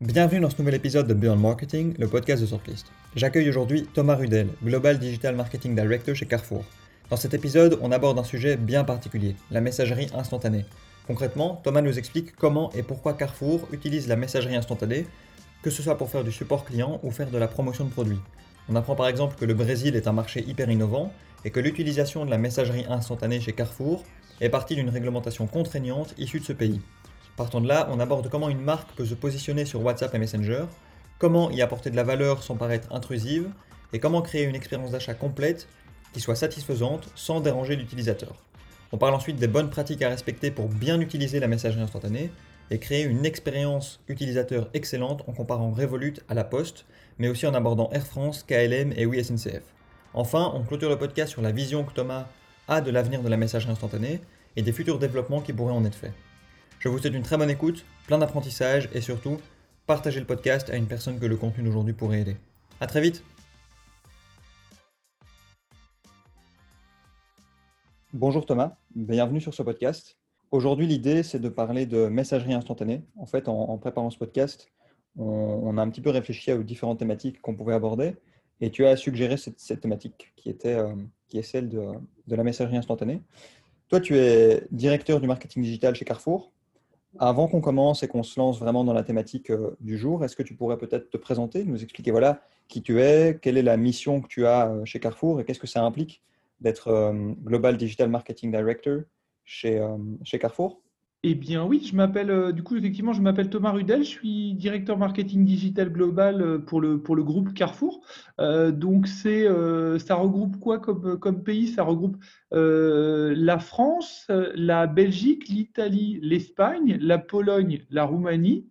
Bienvenue dans ce nouvel épisode de Beyond Marketing, le podcast de Sortlist. J'accueille aujourd'hui Thomas Rudel, Global Digital Marketing Director chez Carrefour. Dans cet épisode, on aborde un sujet bien particulier, la messagerie instantanée. Concrètement, Thomas nous explique comment et pourquoi Carrefour utilise la messagerie instantanée, que ce soit pour faire du support client ou faire de la promotion de produits. On apprend par exemple que le Brésil est un marché hyper innovant et que l'utilisation de la messagerie instantanée chez Carrefour est partie d'une réglementation contraignante issue de ce pays. Partant de là, on aborde comment une marque peut se positionner sur WhatsApp et Messenger, comment y apporter de la valeur sans paraître intrusive, et comment créer une expérience d'achat complète qui soit satisfaisante sans déranger l'utilisateur. On parle ensuite des bonnes pratiques à respecter pour bien utiliser la messagerie instantanée et créer une expérience utilisateur excellente en comparant Revolut à la Poste, mais aussi en abordant Air France, KLM et oui SNCF. Enfin, on clôture le podcast sur la vision que Thomas a de l'avenir de la messagerie instantanée et des futurs développements qui pourraient en être faits. Je vous souhaite une très bonne écoute, plein d'apprentissage et surtout, partagez le podcast à une personne que le contenu d'aujourd'hui pourrait aider. A très vite Bonjour Thomas, bienvenue sur ce podcast. Aujourd'hui, l'idée, c'est de parler de messagerie instantanée. En fait, en, préparant ce podcast, on, a un petit peu réfléchi aux différentes thématiques qu'on pouvait aborder et tu as suggéré cette, thématique qui, était, euh, qui est celle de, de la messagerie instantanée. Toi, tu es directeur du marketing digital chez Carrefour. Avant qu'on commence et qu'on se lance vraiment dans la thématique euh, du jour, est-ce que tu pourrais peut-être te présenter, nous expliquer voilà qui tu es, quelle est la mission que tu as euh, chez Carrefour et qu'est-ce que ça implique d'être euh, Global Digital Marketing Director chez, chez Carrefour? Eh bien oui, je m'appelle euh, du coup effectivement je m'appelle Thomas Rudel, je suis directeur marketing digital global euh, pour le pour le groupe Carrefour. Euh, donc c'est ça regroupe quoi comme comme pays? Ça regroupe la France, la Belgique, l'Italie, l'Espagne, la Pologne, la Roumanie,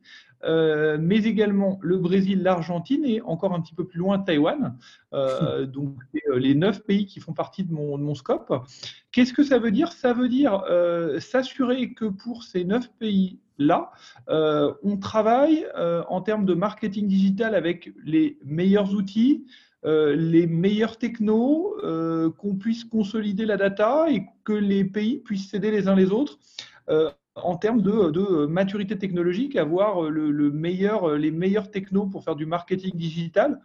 euh, mais également le Brésil, l'Argentine et encore un petit peu plus loin Taïwan. Euh, donc, euh, les neuf pays qui font partie de mon, mon scope. Qu'est-ce que ça veut dire? Ça veut dire s'assurer que pour ces neuf pays là, on travaille en termes de marketing digital avec les meilleurs outils, les meilleurs technos, qu'on puisse consolider la data et que les pays puissent s'aider les uns les autres en termes de, maturité technologique, avoir le, meilleur, les meilleurs technos pour faire du marketing digital,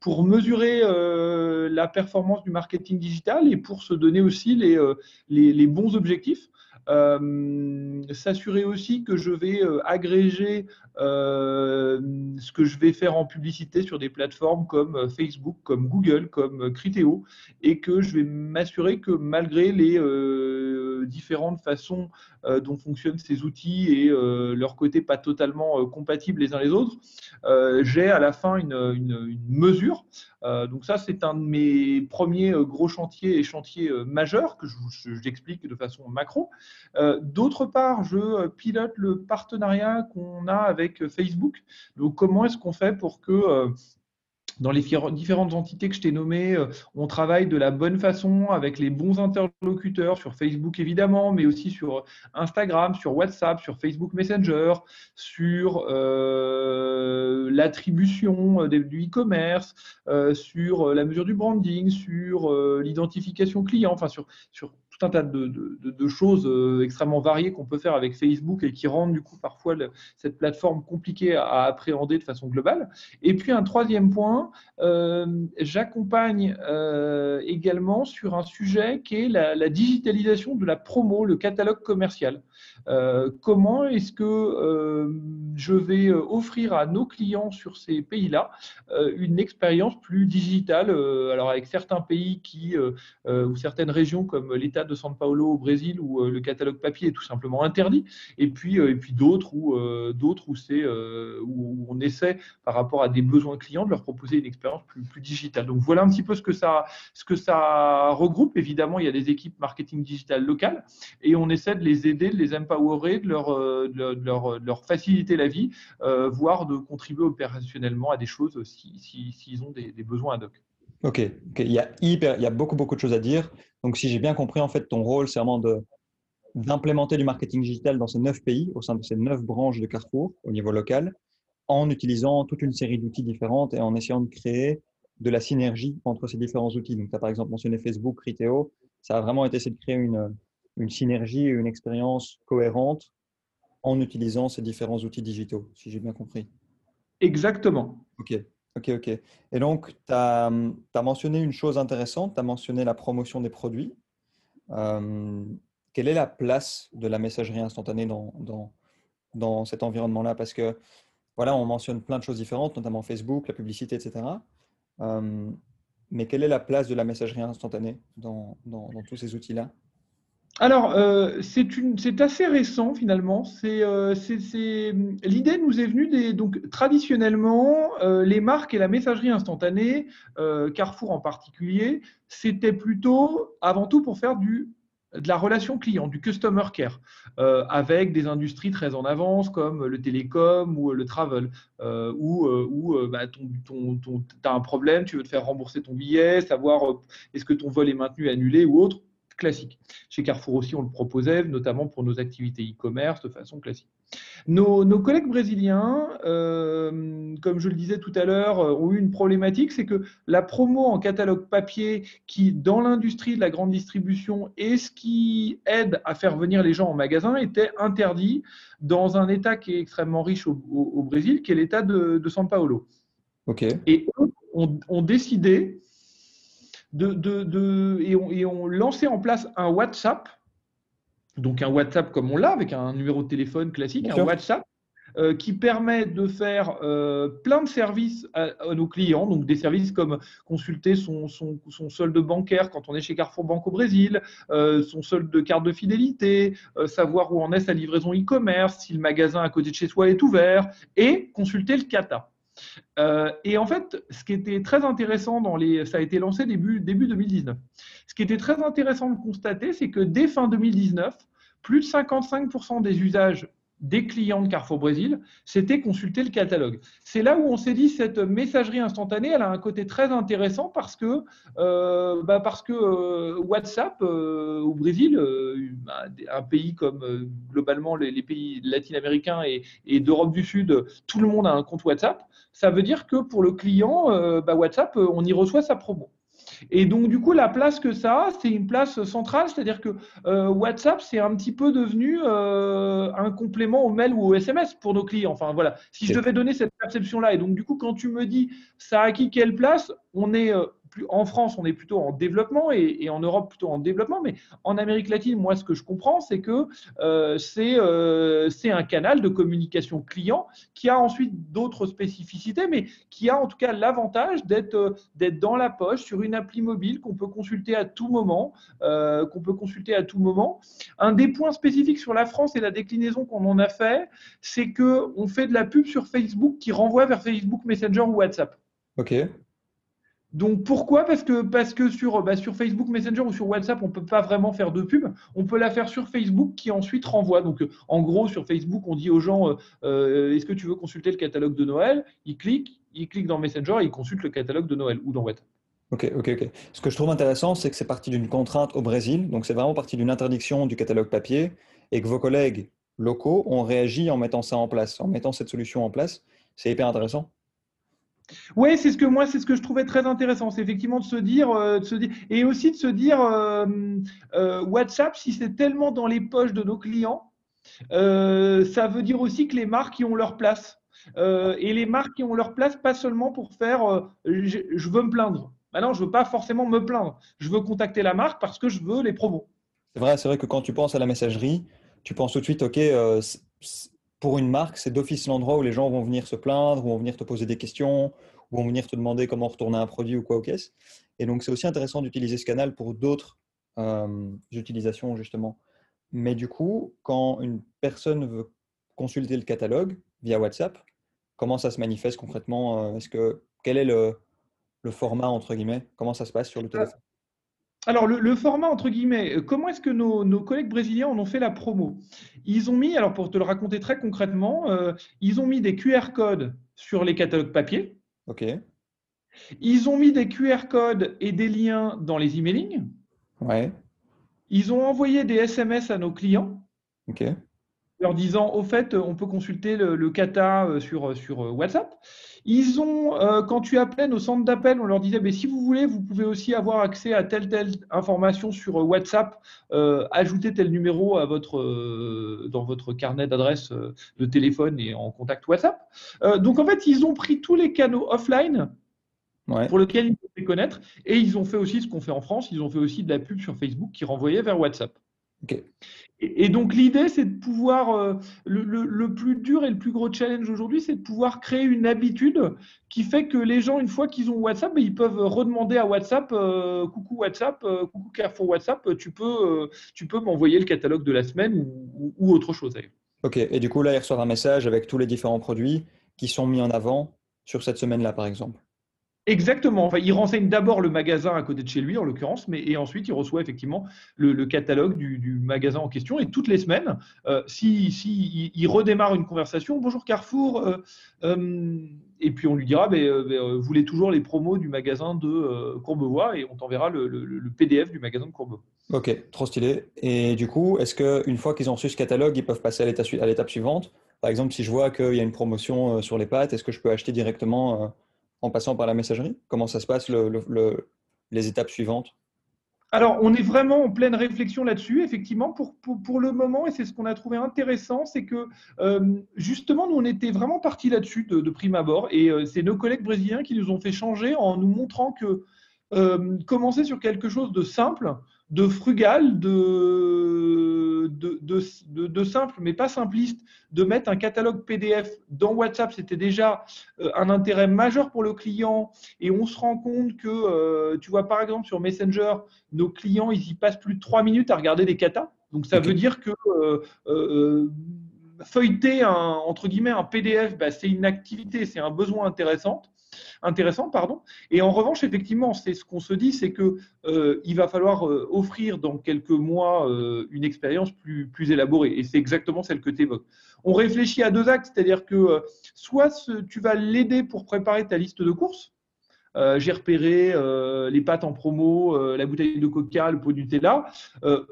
pour mesurer euh, la performance du marketing digital et pour se donner aussi les, euh, les, bons objectifs. Euh, s'assurer aussi que je vais agréger ce que je vais faire en publicité sur des plateformes comme Facebook, comme Google, comme Criteo, et que je vais m'assurer que malgré les différentes façons dont fonctionnent ces outils et euh, leur côté pas totalement euh, compatibles les uns les autres, j'ai à la fin une, mesure. donc ça, c'est un de mes premiers gros chantiers et chantiers majeurs que j'explique de façon macro. D'autre part, je pilote le partenariat qu'on a avec Facebook. Donc comment est-ce qu'on fait pour que dans les différentes entités que je t'ai nommées, euh, on travaille de la bonne façon avec les bons interlocuteurs sur Facebook évidemment, mais aussi sur Instagram, sur WhatsApp, sur Facebook Messenger, sur euh, l'attribution euh, du e-commerce, sur la mesure du branding, sur l'identification client, enfin sur un tas de, choses euh, extrêmement variées qu'on peut faire avec Facebook et qui rendent du coup parfois cette plateforme compliquée à, appréhender de façon globale. Et puis un troisième point, euh, j'accompagne euh, également sur un sujet qui est la, digitalisation de la promo, le catalogue commercial. comment est-ce que je vais offrir à nos clients sur ces pays-là une expérience plus digitale Alors avec certains pays qui ou certaines régions comme l'État de São Paulo au Brésil où euh, le catalogue papier est tout simplement interdit, et puis, euh, puis d'autres où, euh, d'autres où, où on essaie, par rapport à des besoins clients, de leur proposer une expérience plus, plus digitale. Donc voilà un petit peu ce que, ça, ce que ça regroupe. Évidemment, il y a des équipes marketing digital locales, et on essaie de les aider, de les empowerer, de leur, de leur, leur faciliter la vie, voire de contribuer opérationnellement à des choses s'ils si, si, ont des besoins ad hoc. Ok, Il, y a hyper, il y a beaucoup, beaucoup de choses à dire. Donc, si j'ai bien compris, en fait, ton rôle, c'est vraiment de, d'implémenter du marketing digital dans ces neuf pays, au sein de ces neuf branches de Carrefour au niveau local, en utilisant toute une série d'outils différents et en essayant de créer de la synergie entre ces différents outils. Donc, tu as par exemple mentionné Facebook, Criteo. Ça a vraiment été de créer une, une synergie et une expérience cohérente en utilisant ces différents outils digitaux, si j'ai bien compris. Exactement. Ok, ok, ok. Et donc, tu as, mentionné une chose intéressante, tu as mentionné la promotion des produits. Euh, quelle est la place de la messagerie instantanée dans, dans, dans cet environnement-là? Parce que, voilà, on mentionne plein de choses différentes, notamment Facebook, la publicité, etc. Euh, mais quelle est la place de la messagerie instantanée dans, dans, dans tous ces outils-là? Alors, euh, c'est assez récent finalement. Euh, l'idée nous est venue des donc traditionnellement euh, les marques et la messagerie instantanée, Carrefour en particulier, c'était plutôt avant tout pour faire du de la relation client, du customer care, avec des industries très en avance comme le télécom ou le travel, où, où bah, tu as un problème, tu veux te faire rembourser ton billet, savoir est-ce que ton vol est maintenu, annulé ou autre classique. Chez Carrefour aussi, on le proposait, notamment pour nos activités e-commerce de façon classique. Nos, collègues brésiliens, euh, comme je le disais tout à l'heure, euh, ont eu une problématique, c'est que la promo en catalogue papier, qui dans l'industrie de la grande distribution est ce qui aide à faire venir les gens en magasin, était interdit dans un État qui est extrêmement riche au, Brésil, qui est l'État de, de São Paulo. Et eux ont décidé de, et, on, et, on, lançait en place un WhatsApp, donc un WhatsApp comme on l'a, avec un numéro de téléphone classique, un WhatsApp, euh, qui permet de faire euh, plein de services à, nos clients, donc des services comme consulter son, son, son, solde bancaire quand on est chez Carrefour Banque au Brésil, euh, son solde de carte de fidélité, savoir où en est sa livraison e-commerce, si le magasin à côté de chez soi est ouvert, et consulter le CATA. Euh, et en fait, ce qui était très intéressant dans les, ça a été lancé début, début 2019. Ce qui était très intéressant de constater, c'est que dès fin 2019, plus de 55% des usages des clients de Carrefour Brésil, c'était consulter le catalogue. C'est là où on s'est dit cette messagerie instantanée, elle a un côté très intéressant parce que, euh, bah euh, WhatsApp euh, au Brésil, bah, un pays comme globalement les, pays latino-américains et, et d'Europe du Sud, tout le monde a un compte WhatsApp. Ça veut dire que pour le client, bah, WhatsApp, on y reçoit sa promo. Et donc, du coup, la place que ça a, c'est une place centrale, c'est-à-dire que euh, WhatsApp, c'est un petit peu devenu euh, un complément au mail ou au SMS pour nos clients. Enfin, voilà. Si je devais donner cette perception-là, et donc, du coup, quand tu me dis ça a acquis quelle place, on est en France, on est plutôt en développement et, en Europe plutôt en développement, mais en Amérique latine, moi, ce que je comprends, c'est que euh, euh, c'est un canal de communication client qui a ensuite d'autres spécificités, mais qui a en tout cas l'avantage d'être euh, dans la poche sur une appli mobile qu'on peut consulter à tout moment, qu'on peut consulter à tout moment. Un des points spécifiques sur la France et la déclinaison qu'on en a fait, c'est que on fait de la pub sur Facebook qui renvoie vers Facebook Messenger ou WhatsApp. Ok. Donc pourquoi? Parce que, parce que sur, bah, sur Facebook Messenger ou sur WhatsApp, on ne peut pas vraiment faire de pub. On peut la faire sur Facebook qui ensuite renvoie. Donc euh, en gros, sur Facebook, on dit aux gens euh, euh, est-ce que tu veux consulter le catalogue de Noël? Ils cliquent, ils cliquent dans Messenger et ils consultent le catalogue de Noël ou dans WhatsApp. Ok, ok, ok. Ce que je trouve intéressant, c'est que c'est parti d'une contrainte au Brésil. Donc c'est vraiment parti d'une interdiction du catalogue papier et que vos collègues locaux ont réagi en mettant ça en place, en mettant cette solution en place. C'est hyper intéressant. Oui, c'est ce que moi, c'est ce que je trouvais très intéressant, c'est effectivement de se dire, euh, de se dire, et aussi de se dire, euh, euh, WhatsApp, si c'est tellement dans les poches de nos clients, ça veut dire aussi que les marques y ont leur place. et les marques y ont leur place, pas seulement pour faire, je, veux me plaindre. Maintenant, je veux pas forcément me plaindre. Je veux contacter la marque parce que je veux les promos. C'est vrai, c'est vrai que quand tu penses à la messagerie, tu penses tout de suite, ok, pour une marque, c'est d'office l'endroit où les gens vont venir se plaindre, vont venir te poser des questions, ou vont venir te demander comment retourner un produit ou quoi au caisse. Et donc, c'est aussi intéressant d'utiliser ce canal pour d'autres euh, utilisations, justement. Mais du coup, quand une personne veut consulter le catalogue via WhatsApp, comment ça se manifeste concrètement euh, Est-ce que quel est le, format entre guillemets? Comment ça se passe sur le téléphone? Alors, le, format, entre guillemets, euh, comment est-ce que nos, collègues brésiliens en ont fait la promo? Ils ont mis, alors pour te le raconter très concrètement, euh, ils ont mis des QR codes sur les catalogues papier. OK. Ils ont mis des QR codes et des liens dans les emailing. Ouais. Ils ont envoyé des SMS à nos clients. OK. Leur disant au fait, on peut consulter le, kata sur, sur WhatsApp. Ils ont, quand tu appelais nos centres d'appel, on leur disait, mais si vous voulez, vous pouvez aussi avoir accès à telle telle information sur WhatsApp, ajouter tel numéro à votre, dans votre carnet d'adresse de téléphone et en contact WhatsApp. donc en fait, ils ont pris tous les canaux offline pour lesquels ils se fait connaître. Et ils ont fait aussi ce qu'on fait en France, ils ont fait aussi de la pub sur Facebook qui renvoyait vers WhatsApp. Et, donc l'idée, c'est de pouvoir, euh, le, plus dur et le plus gros challenge aujourd'hui, c'est de pouvoir créer une habitude qui fait que les gens, une fois qu'ils ont WhatsApp, ben, ils peuvent redemander à WhatsApp, euh, coucou WhatsApp, euh, coucou Carrefour WhatsApp, tu peux, tu peux m'envoyer le catalogue de la semaine ou, ou autre chose. Ok, et du coup là, ils reçoivent un message avec tous les différents produits qui sont mis en avant sur cette semaine-là, par exemple. Exactement. Enfin, il renseigne d'abord le magasin à côté de chez lui, en l'occurrence, mais et ensuite il reçoit effectivement le, catalogue du, magasin en question. Et toutes les semaines, euh, si, si il, redémarre une conversation, bonjour Carrefour, euh, euh, et puis on lui dira, vous voulez toujours les promos du magasin de Courbevoie, et on t'enverra le, PDF du magasin de Courbevoie. Ok, trop stylé. Et du coup, est-ce qu'une fois qu'ils ont reçu ce catalogue, ils peuvent passer à l'étape suivante? Par exemple, si je vois qu'il y a une promotion sur les pâtes, est-ce que je peux acheter directement en passant par la messagerie? Comment ça se passe, les étapes suivantes? Alors, on est vraiment en pleine réflexion là-dessus, effectivement, pour, pour, le moment, et c'est ce qu'on a trouvé intéressant, c'est que euh, justement, nous, on était vraiment partis là-dessus de, prime abord, et euh, c'est nos collègues brésiliens qui nous ont fait changer en nous montrant que euh, commencer sur quelque chose de simple, de frugal, de, de, simple, mais pas simpliste, de mettre un catalogue PDF dans WhatsApp, c'était déjà euh, un intérêt majeur pour le client. Et on se rend compte que, euh, tu vois, par exemple, sur Messenger, nos clients, ils y passent plus de trois minutes à regarder des katas. Donc, ça veut dire que euh, feuilleter un, entre guillemets, un PDF, bah, c'est une activité, c'est un besoin intéressant intéressant. Pardon. Et en revanche, effectivement, c'est ce qu'on se dit, c'est qu'il euh, va falloir euh, offrir dans quelques mois euh, une expérience plus, plus élaborée. Et c'est exactement celle que tu évoques. On réfléchit à deux actes, c'est-à-dire que soit tu vas l'aider pour préparer ta liste de courses. J'ai repéré les pâtes en promo, la bouteille de coca, le pot de Nutella,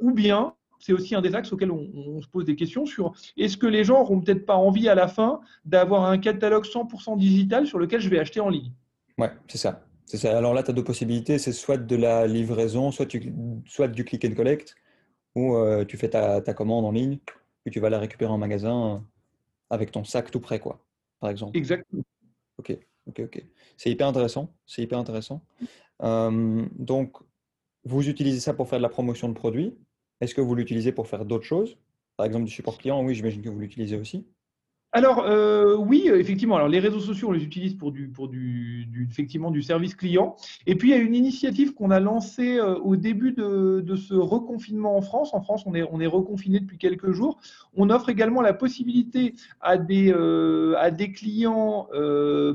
ou bien c'est aussi un des axes auxquels on, se pose des questions sur est-ce que les gens n'auront peut-être pas envie à la fin d'avoir un catalogue 100% digital sur lequel je vais acheter en ligne? Ouais, c'est ça. C'est ça. Alors là, tu as deux possibilités c'est soit de la livraison, soit, tu, soit du click and collect, ou euh, tu fais ta, commande en ligne, puis tu vas la récupérer en magasin avec ton sac tout prêt, quoi, par exemple. Exactement. Ok, ok, ok. C'est hyper intéressant. C'est hyper intéressant. Euh, donc, vous utilisez ça pour faire de la promotion de produits. Est-ce que vous l'utilisez pour faire d'autres choses? Par exemple, du support client, oui, j'imagine que vous l'utilisez aussi. Alors euh, oui, effectivement. Alors les réseaux sociaux, on les utilise pour du pour du, effectivement du service client. Et puis il y a une initiative qu'on a lancée euh, au début de, ce reconfinement en France. En France, on est on est reconfiné depuis quelques jours. On offre également la possibilité à des euh, à des clients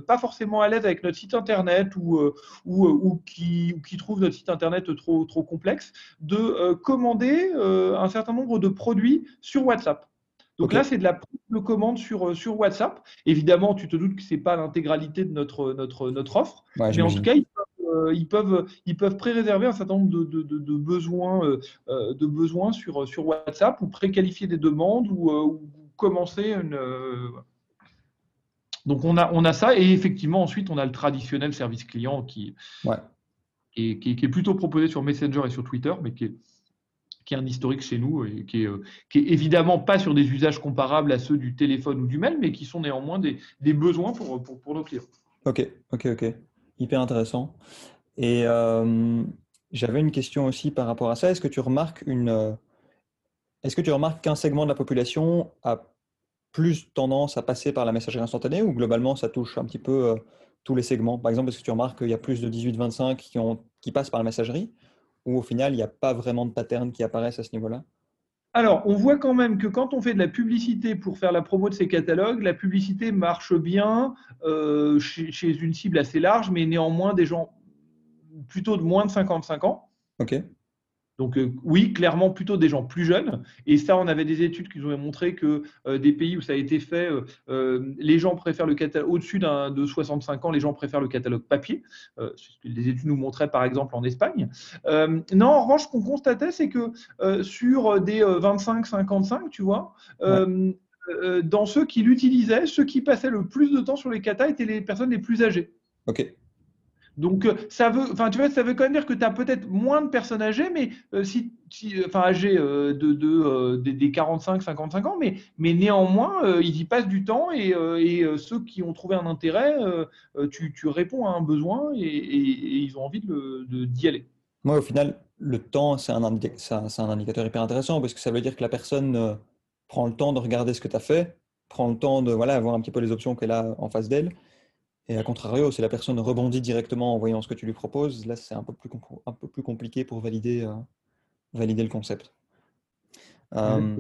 pas forcément à l'aise avec notre site internet ou ou, ou qui qui trouvent notre site internet trop trop complexe de commander un certain nombre de produits sur WhatsApp. Donc là, c'est de la prise de commande sur, euh, sur WhatsApp. Évidemment, tu te doutes que ce n'est pas l'intégralité de notre, notre, notre offre. mais en tout cas, euh, ils peuvent, ils peuvent, pré-réserver un certain nombre de, de, besoins, euh, de besoins sur, sur WhatsApp ou pré-qualifier des demandes ou, commencer une. Donc on a, on a ça et effectivement ensuite on a le traditionnel service client qui, qui, qui, est plutôt proposé sur Messenger et sur Twitter, mais qui est, qui est un historique chez nous et qui est, euh, qui est, évidemment pas sur des usages comparables à ceux du téléphone ou du mail, mais qui sont néanmoins des, des besoins pour, pour, pour, nos clients. Ok, ok, ok. Hyper intéressant. Et euh, j'avais une question aussi par rapport à ça. Est-ce que tu remarques une, euh, est-ce que tu remarques qu'un segment de la population a plus tendance à passer par la messagerie instantanée ou globalement ça touche un petit peu tous les segments? Par exemple, est-ce que tu remarques qu'il y a plus de 18-25 qui, ont, qui passent par la messagerie? Ou au final, il n'y a pas vraiment de pattern qui apparaissent à ce niveau-là? Alors, on voit quand même que quand on fait de la publicité pour faire la promo de ces catalogues, la publicité marche bien euh, chez, une cible assez large, mais néanmoins des gens plutôt de moins de 55 ans. OK. Donc oui, clairement plutôt des gens plus jeunes. Et ça, on avait des études qui nous ont montré que des pays où ça a été fait, les gens préfèrent le catalogue au-dessus de 65 ans, les gens préfèrent le catalogue papier. ce que les études nous montraient par exemple en Espagne. non, en revanche, ce qu'on constatait, c'est que sur des 25-55, tu vois, euh, dans ceux qui l'utilisaient, ceux qui passaient le plus de temps sur les katas étaient les personnes les plus âgées. Ok. Donc, euh, ça veut, enfin, tu vois, ça veut quand même dire que tu as peut-être moins de personnes âgées, mais euh, si, enfin, âgées de, de des 45, 55 ans, mais, mais néanmoins, ils y passent du temps et, ceux qui ont trouvé un intérêt, tu, tu, réponds à un besoin et, ils ont envie de, d'y aller. Moi, au final, le temps, c'est un, un, indicateur hyper intéressant parce que ça veut dire que la personne prend le temps de regarder ce que tu as fait, prend le temps de voilà, voir un petit peu les options qu'elle a en face d'elle. Et à contrario, si la personne rebondit directement en voyant ce que tu lui proposes, là, c'est un, peu plus un peu plus compliqué pour valider, euh, valider le concept. Euh,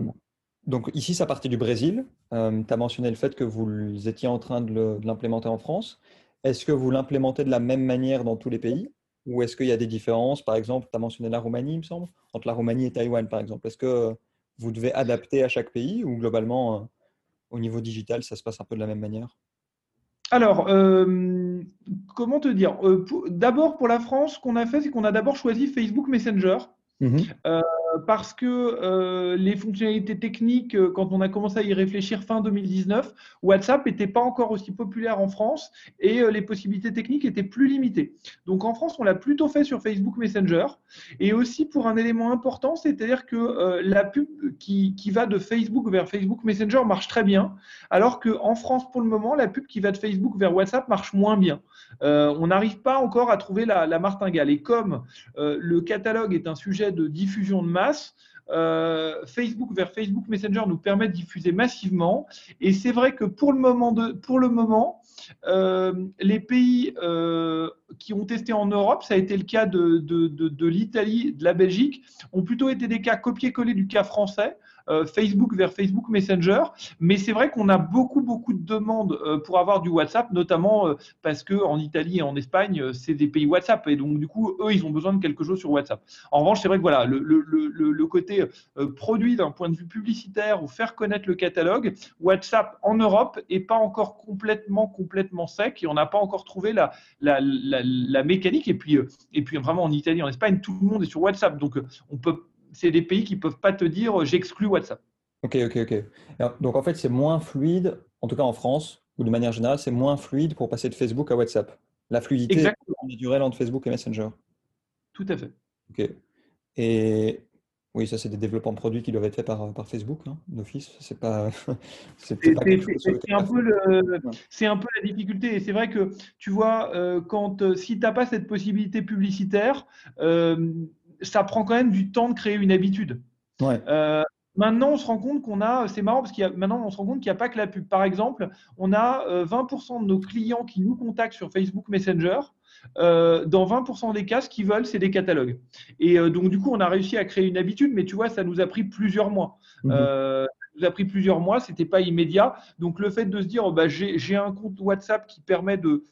donc ici, ça partait du Brésil. Euh, tu as mentionné le fait que vous étiez en train de l'implémenter en France. Est-ce que vous l'implémentez de la même manière dans tous les pays? Ou est-ce qu'il y a des différences? Par exemple, tu as mentionné la Roumanie, il me semble, entre la Roumanie et Taïwan, par exemple. Est-ce que vous devez adapter à chaque pays ou globalement, au niveau digital, ça se passe un peu de la même manière? Alors, euh, comment te dire euh, D'abord, pour la France, ce qu'on a fait, c'est qu'on a d'abord choisi Facebook Messenger. Mmh parce que euh, les fonctionnalités techniques, euh, quand on a commencé à y réfléchir fin 2019, WhatsApp n'était pas encore aussi populaire en France et euh, les possibilités techniques étaient plus limitées. Donc en France, on l'a plutôt fait sur Facebook Messenger et aussi pour un élément important, c'est-à-dire que la pub qui, va de Facebook vers Facebook Messenger marche très bien, alors qu'en France, pour le moment, la pub qui va de Facebook vers WhatsApp marche moins bien. on n'arrive pas encore à trouver la, martingale. Et comme le catalogue est un sujet de diffusion de euh, Facebook vers Facebook Messenger nous permet de diffuser massivement. Et c'est vrai que pour le moment, euh, les pays euh, qui ont testé en Europe, ça a été le cas de, de, de l'Italie, de la Belgique, ont plutôt été des cas copier-coller du cas français. Euh, Facebook vers Facebook Messenger. Mais c'est vrai qu'on a beaucoup, beaucoup de demandes euh, pour avoir du WhatsApp, notamment euh, parce qu'en Italie et en Espagne, c'est des pays WhatsApp. Et donc, du coup, eux, ils ont besoin de quelque chose sur WhatsApp. En revanche, c'est vrai que voilà, le, le, le, côté produit d'un point de vue publicitaire ou faire connaître le catalogue, WhatsApp en Europe n'est pas encore complètement, complètement sec et on n'a pas encore trouvé la, la, la, la, mécanique. Et puis, et puis, vraiment, en Italie, en Espagne, tout le monde est sur WhatsApp. Donc, on peut c'est des pays qui ne peuvent pas te dire j'exclus WhatsApp. Ok, ok, ok. Donc en fait, c'est moins fluide, en tout cas en France, ou de manière générale, c'est moins fluide pour passer de Facebook à WhatsApp. La fluidité Exactement. est naturelle entre Facebook et Messenger. Tout à fait. Ok. Et oui, ça, c'est des développements de produits qui doivent être faits par, par Facebook, hein, d'office. C'est pas. c'est un, peu un peu la difficulté. Et c'est vrai que, tu vois, euh, quand, euh, si tu n'as pas cette possibilité publicitaire, euh, ça prend quand même du temps de créer une habitude. Euh, maintenant, on se rend compte qu'on a, c'est marrant parce qu'il y a, maintenant, on se rend compte qu'il n'y a pas que la pub. Par exemple, on a 20% euh, de nos clients qui nous contactent sur Facebook Messenger. Euh, dans 20% des cas, ce qu'ils veulent, c'est des catalogues. Et donc, du coup, on a réussi à créer une habitude, mais tu vois, ça nous a pris plusieurs mois. Mhm. ça nous a pris plusieurs mois, c'était pas immédiat. Donc, le fait de se dire, oh, bah, j'ai un compte WhatsApp qui permet de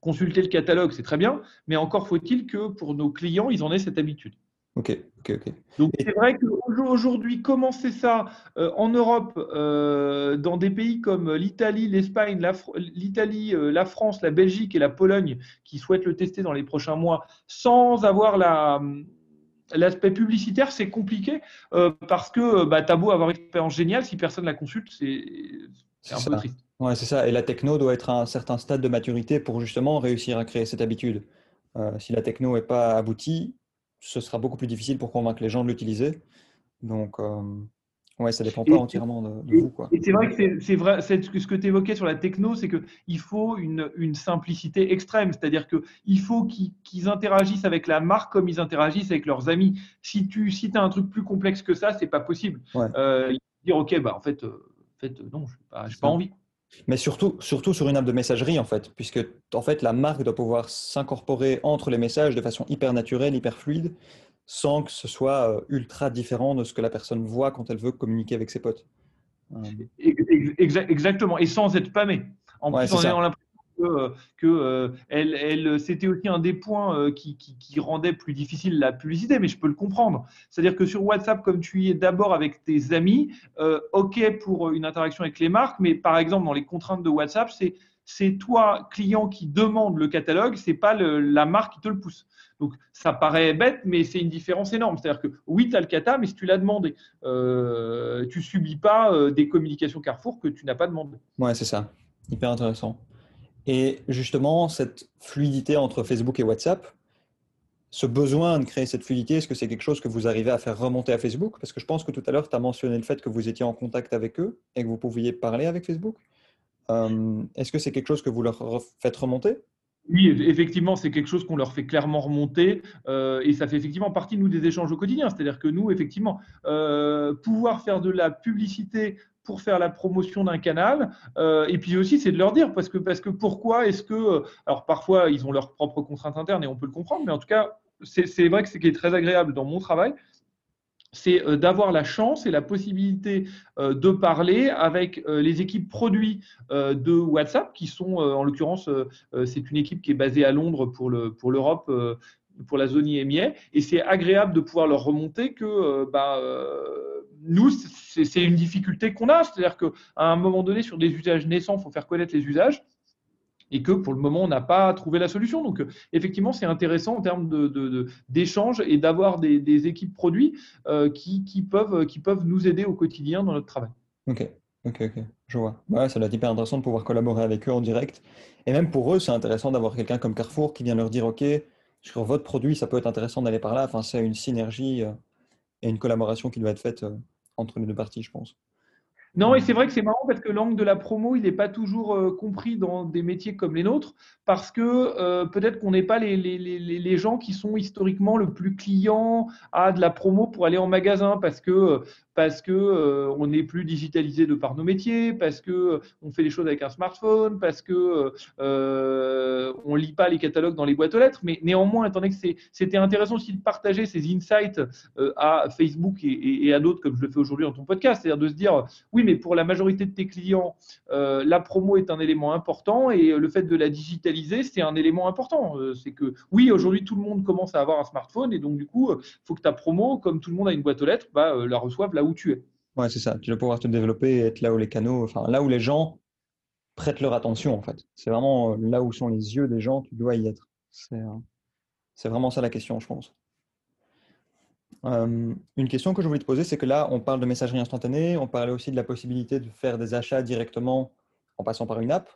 consulter le catalogue, c'est très bien, mais encore faut-il que pour nos clients, ils en aient cette habitude. Ok, ok, ok. Donc c'est vrai qu'aujourd'hui, commencer ça euh, en Europe, euh, dans des pays comme l'Italie, l'Espagne, l'Italie, euh, la, France, la Belgique et la Pologne, qui souhaitent le tester dans les prochains mois, sans avoir la, L'aspect publicitaire, c'est compliqué parce que bah, tu as beau avoir une expérience géniale, si personne ne la consulte, c'est un peu triste. Ouais, c'est ça. Et la techno doit être à un certain stade de maturité pour justement réussir à créer cette habitude. Euh, si la techno n'est pas aboutie, ce sera beaucoup plus difficile pour convaincre les gens de l'utiliser. Donc, euh, ouais, ça dépend pas entièrement de, vous. Quoi. Et c'est vrai que c'est vrai, ce que tu évoquais sur la techno, c'est qu'il faut une, une, simplicité extrême. C'est-à-dire qu'il faut qu'ils interagissent avec la marque comme ils interagissent avec leurs amis. Si tu si as un truc plus complexe que ça, c'est pas possible. Euh, dire, OK, bah, en fait, en fait non, je n'ai pas, pas envie. Mais surtout, surtout sur une app de messagerie, en fait, puisque en fait, la marque doit pouvoir s'incorporer entre les messages de façon hyper naturelle, hyper fluide, sans que ce soit euh, ultra différent de ce que la personne voit quand elle veut communiquer avec ses potes. Euh. Exactement, et sans être spammé. En plus, on que, que elle, c'était aussi un des points qui, qui, rendait plus difficile la publicité, mais je peux le comprendre. C'est-à-dire que sur WhatsApp, comme tu y es d'abord avec tes amis, OK pour une interaction avec les marques, mais par exemple, dans les contraintes de WhatsApp, c'est toi, client, qui demande le catalogue, c'est pas la marque qui te le pousse. Donc, ça paraît bête, mais c'est une différence énorme. C'est-à-dire que oui, tu as le cata, mais si tu l'as demandé, euh, tu subis pas euh, des communications Carrefour que tu n'as pas demandé. Ouais, c'est ça. Hyper intéressant. Et justement, cette fluidité entre Facebook et WhatsApp, ce besoin de créer cette fluidité, est-ce que c'est quelque chose que vous arrivez à faire remonter à Facebook? Parce que je pense que tout à l'heure, tu as mentionné le fait que vous étiez en contact avec eux et que vous pouviez parler avec Facebook. Euh, est-ce que c'est quelque chose que vous leur faites remonter? Oui, effectivement, c'est quelque chose qu'on leur fait clairement remonter euh, et ça fait effectivement partie, nous, des échanges au quotidien. C'est-à-dire que nous, effectivement, euh, pouvoir faire de la publicité pour faire la promotion d'un canal. et puis aussi, c'est de leur dire, parce que, parce que pourquoi est-ce que. Alors, parfois, ils ont leurs propres contraintes internes et on peut le comprendre, mais en tout cas, c'est vrai que ce qui est très agréable dans mon travail, c'est euh, d'avoir la chance et la possibilité euh, de parler avec euh, les équipes produits de WhatsApp, qui sont, en l'occurrence, c'est une équipe qui est basée à Londres pour l'Europe. Pour la zone IMIA, et c'est agréable de pouvoir leur remonter que bah, nous, c'est une difficulté qu'on a, c'est-à-dire qu'à un moment donné, sur des usages naissants, il faut faire connaître les usages et que pour le moment, on n'a pas trouvé la solution. Donc, euh, effectivement, c'est intéressant en termes d'échange de, et d'avoir des, équipes produits euh, qui, peuvent, qui peuvent nous aider au quotidien dans notre travail. Ok, ok, ok, je vois. Ouais, ça doit être hyper intéressant de pouvoir collaborer avec eux en direct. Et même pour eux, c'est intéressant d'avoir quelqu'un comme Carrefour qui vient leur dire, OK, sur votre produit, ça peut être intéressant d'aller par là. Enfin, c'est une synergie euh, et une collaboration qui doit être faite entre les deux parties, je pense. Non, et c'est vrai que c'est marrant parce que l'angle de la promo, il n'est pas toujours euh, compris dans des métiers comme les nôtres, parce que euh, peut-être qu'on n'est pas les, les, les, les, gens qui sont historiquement le plus clients à de la promo pour aller en magasin, parce que parce que euh, on est plus digitalisé de par nos métiers, parce que on fait les choses avec un smartphone, parce que euh, on lit pas les catalogues dans les boîtes aux lettres. Mais néanmoins, étant donné que c'était intéressant aussi de partager ces insights à Facebook et, et à d'autres, comme je le fais aujourd'hui dans ton podcast, c'est-à-dire de se dire oui, mais pour la majorité de tes clients, euh, la promo est un élément important et le fait de la digitaliser, c'est un élément important. Euh, c'est que oui, aujourd'hui, tout le monde commence à avoir un smartphone et donc du coup, il faut que ta promo, comme tout le monde a une boîte aux lettres, bah, euh, la reçoive là où tu es. Ouais, c'est ça. Tu dois pouvoir te développer et être là où les canaux, enfin là où les gens prêtent leur attention en fait. C'est vraiment là où sont les yeux des gens, tu dois y être. C'est vraiment ça la question, je pense. Euh, une question que je voulais te poser, c'est que là, on parle de messagerie instantanée, on parlait aussi de la possibilité de faire des achats directement en passant par une app.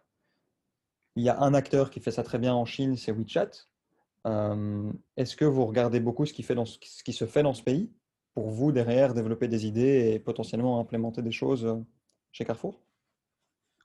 Il y a un acteur qui fait ça très bien en Chine, c'est WeChat. Euh, est-ce que vous regardez beaucoup ce qui, se fait dans ce pays pour vous, derrière, développer des idées et potentiellement implémenter des choses euh, chez Carrefour?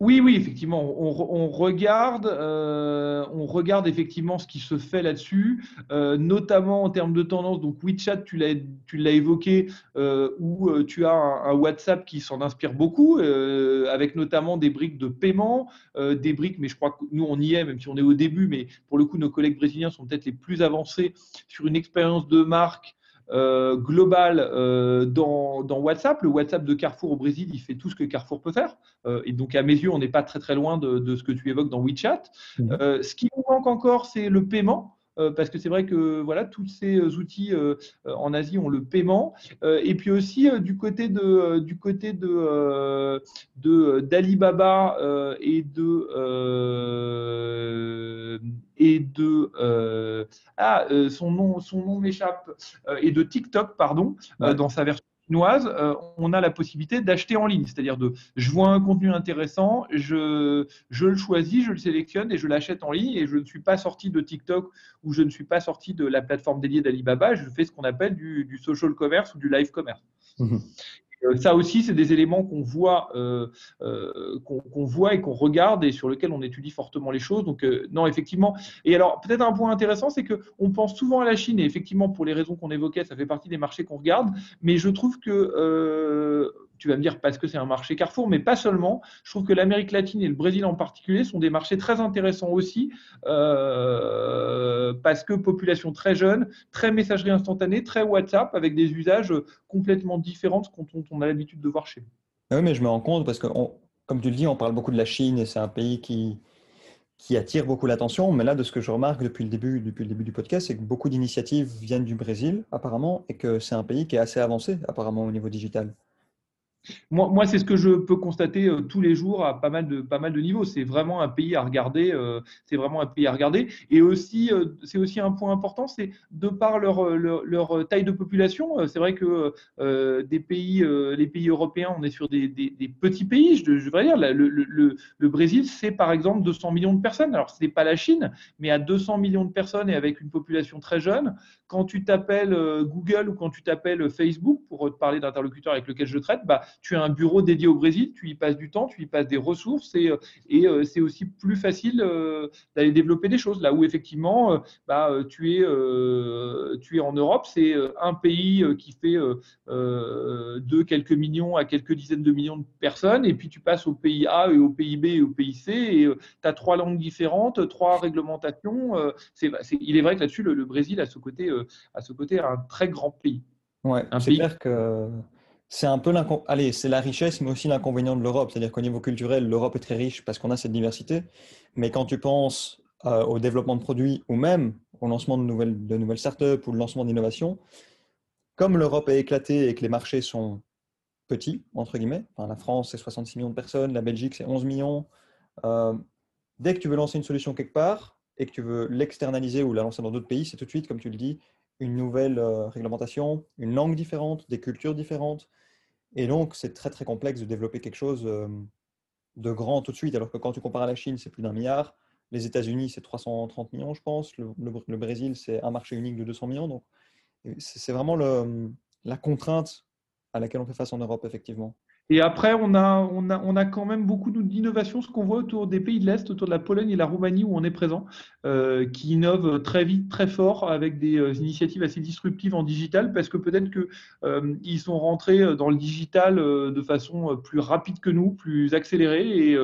Oui, oui, effectivement, on, regarde, euh, on regarde effectivement ce qui se fait là-dessus, euh, notamment en termes de tendance. Donc WeChat, tu l'as, tu l'as évoqué, euh, où tu as un, WhatsApp qui s'en inspire beaucoup, avec notamment des briques de paiement, des briques, mais je crois que nous on y est, même si on est au début, mais pour le coup nos collègues brésiliens sont peut-être les plus avancés sur une expérience de marque euh, global euh, dans, WhatsApp. Le WhatsApp de Carrefour au Brésil, il fait tout ce que Carrefour peut faire. Euh, et donc, à mes yeux, on n'est pas très très loin de, ce que tu évoques dans WeChat. Mmh. ce qui nous manque encore, c'est le paiement. parce que c'est vrai que voilà, tous ces outils en Asie ont le paiement. et puis aussi du côté de du côté de d'Alibaba et de et de euh, ah euh, son nom son nom m'échappe euh, et de TikTok pardon dans sa version chinoise, on a la possibilité d'acheter en ligne, c'est-à-dire de je vois un contenu intéressant, je, je le choisis, je le sélectionne et je l'achète en ligne et je ne suis pas sorti de TikTok ou je ne suis pas sorti de la plateforme dédiée d'Alibaba, je fais ce qu'on appelle du, social commerce ou du live commerce. Mmh ça aussi, c'est des éléments qu'on voit, euh, euh, qu'on voit et qu'on regarde et sur lesquels on étudie fortement les choses. Donc, non, effectivement. Et alors, peut-être un point intéressant, c'est qu'on pense souvent à la Chine et effectivement, pour les raisons qu'on évoquait, ça fait partie des marchés qu'on regarde. Mais je trouve que tu vas me dire parce que c'est un marché Carrefour, mais pas seulement. Je trouve que l'Amérique latine et le Brésil en particulier sont des marchés très intéressants aussi, euh, parce que population très jeune, très messagerie instantanée, très WhatsApp, avec des usages complètement différents de ce qu'on on a l'habitude de voir chez nous. Ah oui, mais je me rends compte parce que, comme tu le dis, on parle beaucoup de la Chine et c'est un pays qui, qui attire beaucoup l'attention. Mais là, de ce que je remarque depuis le début, depuis le début du podcast, c'est que beaucoup d'initiatives viennent du Brésil, apparemment, et que c'est un pays qui est assez avancé, apparemment, au niveau digital. Moi, c'est ce que je peux constater euh, tous les jours à pas mal de, pas mal de niveaux. C'est vraiment un pays à regarder. Euh, c'est vraiment un pays à regarder. Et aussi, euh, c'est aussi un point important, c'est de par leur, leur, taille de population. C'est vrai que des pays, les pays européens, on est sur des, petits pays. Je, je dire, le, le, le Brésil, c'est par exemple 200 millions de personnes. Alors, ce n'est pas la Chine, mais à 200 millions de personnes et avec une population très jeune, quand tu t'appelles Google ou quand tu t'appelles Facebook, pour te parler d'interlocuteur avec lequel je traite, bah, tu as un bureau dédié au Brésil, tu y passes du temps, tu y passes des ressources et, euh, euh, c'est aussi plus facile euh, d'aller développer des choses. Là où effectivement, bah, tu, es, tu es en Europe, c'est un pays qui fait de quelques millions à quelques dizaines de millions de personnes et puis tu passes au pays A et au pays B et au pays C et tu as trois langues différentes, trois réglementations. c'est, il est vrai que là-dessus, le, Brésil a ce côté, à ce côté un très grand pays. Ouais, c'est clair que c'est un peu Allez, c'est la richesse, mais aussi l'inconvénient de l'Europe. C'est-à-dire qu'au niveau culturel, l'Europe est très riche parce qu'on a cette diversité. Mais quand tu penses euh, au développement de produits ou même au lancement de nouvelles, de nouvelles startups ou le lancement d'innovations, comme l'Europe est éclatée et que les marchés sont petits, entre guillemets, la France, c'est 66 millions de personnes, la Belgique, c'est 11 millions. Euh, dès que tu veux lancer une solution quelque part et que tu veux l'externaliser ou la lancer dans d'autres pays, c'est tout de suite, comme tu le dis, une nouvelle euh, réglementation, une langue différente, des cultures différentes. Et donc, c'est très, très complexe de développer quelque chose euh, de grand tout de suite. Alors que quand tu compares à la Chine, c'est plus d'un milliard. Les États-Unis, c'est 330 millions, je pense. Le, Brésil, c'est un marché unique de 200 millions. Donc, c'est vraiment la contrainte à laquelle on fait face en Europe, effectivement. Et après, on a, on a, on a quand même beaucoup d'innovations, ce qu'on voit autour des pays de l'Est, autour de la Pologne et la Roumanie où on est présent, euh, qui innovent très vite, très fort, avec des euh, initiatives assez disruptives en digital, parce que peut-être qu'ils euh, ils sont rentrés dans le digital de façon plus rapide que nous, plus accélérée, et,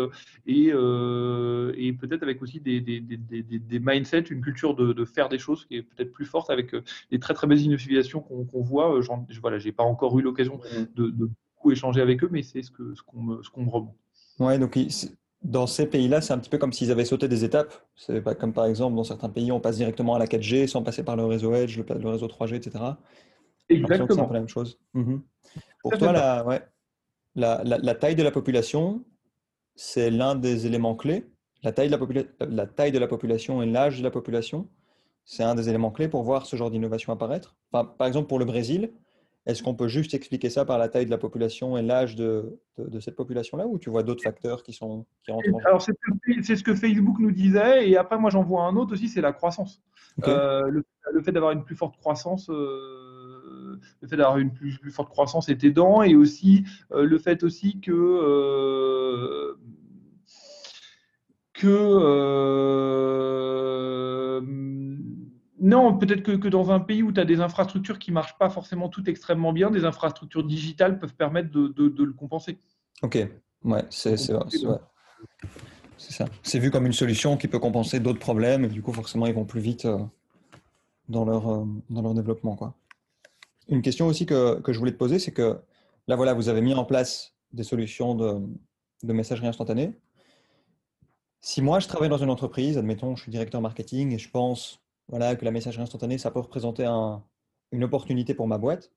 et, et peut-être avec aussi des, des, des, des, mindsets, une culture de, de, faire des choses qui est peut-être plus forte, avec des très très belles innovations qu'on voit. Voilà, j'ai pas encore eu l'occasion de, de échanger avec eux, mais c'est ce qu'on ce qu'on me, me remonte. Ouais, donc dans ces pays-là, c'est un petit peu comme s'ils avaient sauté des étapes. C'est pas comme par exemple dans certains pays, on passe directement à la 4G sans passer par le réseau Edge, le, réseau 3G, etc. Exactement. C'est la même chose. Mhm. Pour toi, la, ouais, la, la, taille de la population, c'est l'un des éléments clés. La taille de la, la, taille de la population et l'âge de la population, c'est un des éléments clés pour voir ce genre d'innovation apparaître. Enfin, par exemple, pour le Brésil, est-ce qu'on peut juste expliquer ça par la taille de la population et l'âge de, de, cette population-là ou tu vois d'autres facteurs qui, sont, qui rentrent en jeu? Alors, c'est ce que Facebook nous disait. Et après, moi, j'en vois un autre aussi, c'est la croissance. Euh, le, fait d'avoir une plus forte croissance. Euh, le fait d'avoir une plus, plus, forte croissance est aidant et aussi euh, le fait aussi que que non, peut-être que, dans un pays où tu as des infrastructures qui ne marchent pas forcément toutes extrêmement bien, des infrastructures digitales peuvent permettre de, le compenser. Ok, ouais, c'est ça. C'est vu comme une solution qui peut compenser d'autres problèmes et du coup, forcément, ils vont plus vite euh, dans, leur, euh, dans leur développement. Quoi. Une question aussi que, je voulais te poser, c'est que là, voilà, vous avez mis en place des solutions de, de messagerie instantanée. Si moi, je travaille dans une entreprise, admettons, je suis directeur marketing et je pense voilà, que la messagerie instantanée, ça peut représenter une opportunité pour ma boîte.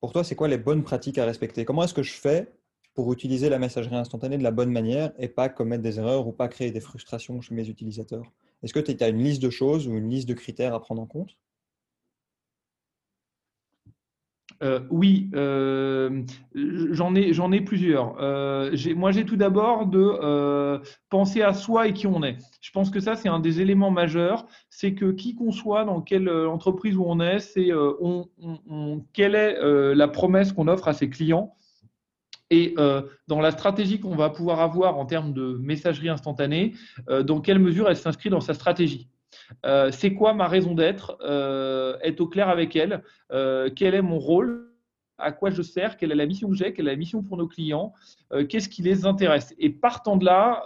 Pour toi, c'est quoi les bonnes pratiques à respecter? Comment est-ce que je fais pour utiliser la messagerie instantanée de la bonne manière et pas commettre des erreurs ou pas créer des frustrations chez mes utilisateurs? Est-ce que tu as une liste de choses ou une liste de critères à prendre en compte? Euh, oui, euh, j'en ai, plusieurs. Euh, moi, j'ai tout d'abord de penser à soi et qui on est. Je pense que ça, c'est un des éléments majeurs. C'est que qui qu'on soit, dans quelle entreprise où on est, c'est on, quelle est la promesse qu'on offre à ses clients. Et dans la stratégie qu'on va pouvoir avoir en termes de messagerie instantanée, dans quelle mesure elle s'inscrit dans sa stratégie. Euh, c'est quoi ma raison d'être euh, Être au clair avec elle. Euh, quel est mon rôle à quoi je sers, quelle est la mission que j'ai, quelle est la mission pour nos clients, qu'est-ce qui les intéresse. Et partant de là,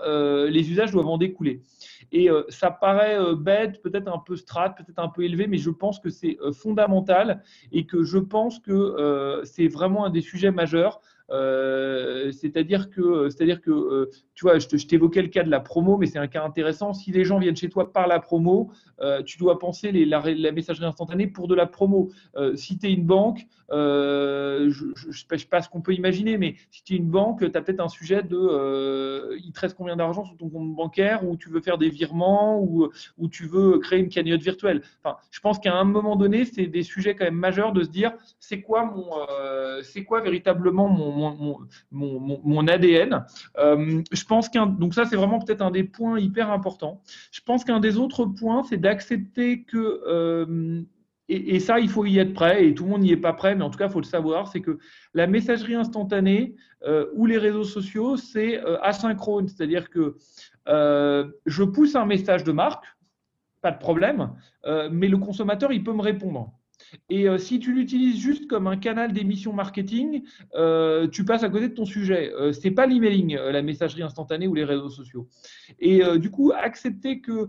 les usages doivent en découler. Et ça paraît bête, peut-être un peu strat, peut-être un peu élevé, mais je pense que c'est fondamental et que je pense que c'est vraiment un des sujets majeurs c'est-à-dire que, c'est-à-dire que, tu vois, je, t'évoquais le cas de la promo, mais c'est un cas intéressant. Si les gens viennent chez toi par la promo, tu dois penser les, la, messagerie instantanée pour de la promo. si tu es une banque, je ne sais pas ce qu'on peut imaginer, mais si tu es une banque, tu as peut-être un sujet de il te reste combien d'argent sur ton compte bancaire, ou tu veux faire des virements, ou, tu veux créer une cagnotte virtuelle. Je pense qu'à un moment donné, c'est des sujets quand même majeurs de se dire c'est quoi euh, c'est quoi véritablement mon, mon, ADN. Euh, je pense qu'un, donc ça c'est vraiment peut-être un des points hyper importants. Je pense qu'un des autres points, c'est d'accepter que euh, et, ça, il faut y être prêt, et tout le monde n'y est pas prêt, mais en tout cas, il faut le savoir, c'est que la messagerie instantanée ou les réseaux sociaux, c'est asynchrone, c'est-à-dire que je pousse un message de marque, pas de problème, mais le consommateur, il peut me répondre. Et euh, si tu l'utilises juste comme un canal d'émission marketing, euh, tu passes à côté de ton sujet. Euh, Ce n'est pas l'emailing, la messagerie instantanée ou les réseaux sociaux. Et du coup, accepter que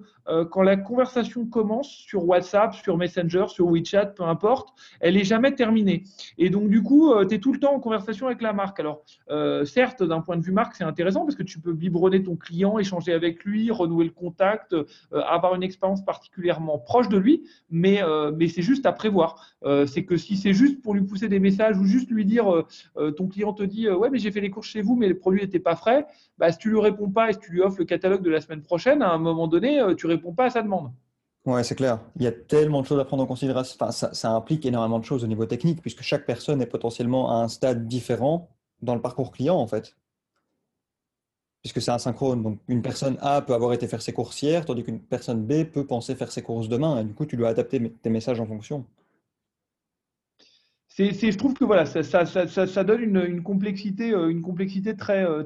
quand la conversation commence sur WhatsApp, sur Messenger, sur WeChat, peu importe, elle n'est jamais terminée. Et donc, du coup, tu es tout le temps en conversation avec la marque. Alors, certes, d'un point de vue marque, c'est intéressant parce que tu peux biberonner ton client, échanger avec lui, renouer le contact, avoir une expérience particulièrement proche de lui, mais c'est juste à prévoir. Euh, c'est que si c'est juste pour lui pousser des messages ou juste lui dire euh, euh, ton client te dit ouais mais j'ai fait les courses chez vous mais le produit n'était pas frais, bah, si tu lui réponds pas et si tu lui offres le catalogue de la semaine prochaine, à un moment donné tu réponds pas à sa demande. Ouais, c'est clair. Il y a tellement de choses à prendre en considération. Enfin, ça, ça, implique énormément de choses au niveau technique, puisque chaque personne est potentiellement à un stade différent dans le parcours client, en fait. Puisque c'est asynchrone. Donc, une personne A peut avoir été faire ses courses hier, tandis qu'une personne B peut penser faire ses courses demain. Et du coup, tu dois adapter tes messages en fonction je trouve que voilà, ça, donne une, complexité, euh, une complexité très, euh,